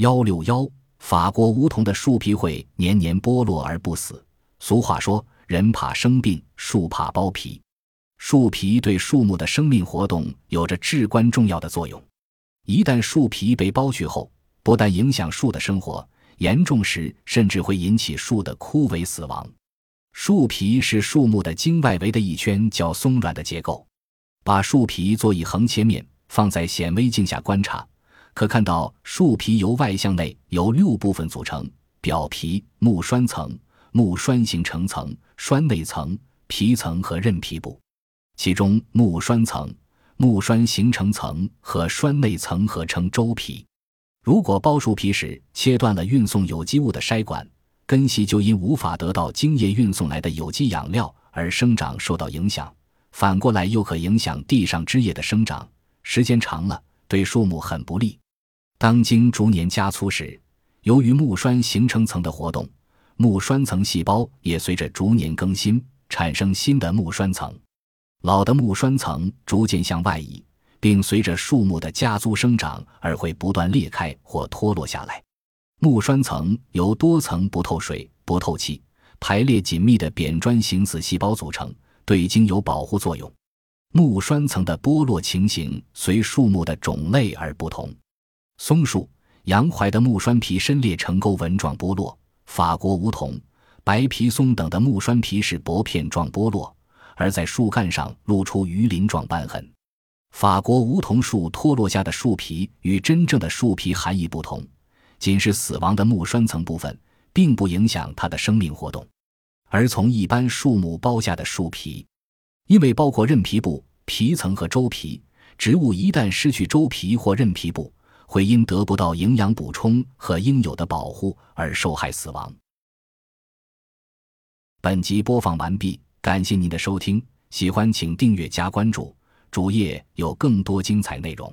幺六幺，法国梧桐的树皮会年年剥落而不死。俗话说：“人怕生病，树怕剥皮。”树皮对树木的生命活动有着至关重要的作用。一旦树皮被剥去后，不但影响树的生活，严重时甚至会引起树的枯萎死亡。树皮是树木的茎外围的一圈较松软的结构。把树皮做一横切面，放在显微镜下观察。可看到，树皮由外向内由六部分组成：表皮、木栓层、木栓形成层、栓内层、皮层和韧皮部。其中，木栓层、木栓形成层和栓内层合称周皮。如果剥树皮时切断了运送有机物的筛管，根系就因无法得到茎叶运送来的有机养料而生长受到影响。反过来，又可影响地上枝叶的生长，时间长了，对树木很不利。当茎逐年加粗时，由于木栓形成层的活动，木栓层细胞也随着逐年更新，产生新的木栓层。老的木栓层逐渐向外移，并随着树木的加粗生长而会不断裂开或脱落下来。木栓层由多层不透水、不透气、排列紧密的扁砖形子细胞组成，对茎有保护作用。木栓层的剥落情形随树木的种类而不同。松树、杨槐的木栓皮深裂成沟纹状剥落；法国梧桐、白皮松等的木栓皮是薄片状剥落，而在树干上露出鱼鳞状斑痕。法国梧桐树脱落下的树皮与真正的树皮含义不同，仅是死亡的木栓层部分，并不影响它的生命活动；而从一般树木剥下的树皮，因为包括韧皮部、皮层和周皮，植物一旦失去周皮或韧皮部，会因得不到营养补充和应有的保护而受害死亡。本集播放完毕，感谢您的收听，喜欢请订阅加关注，主页有更多精彩内容。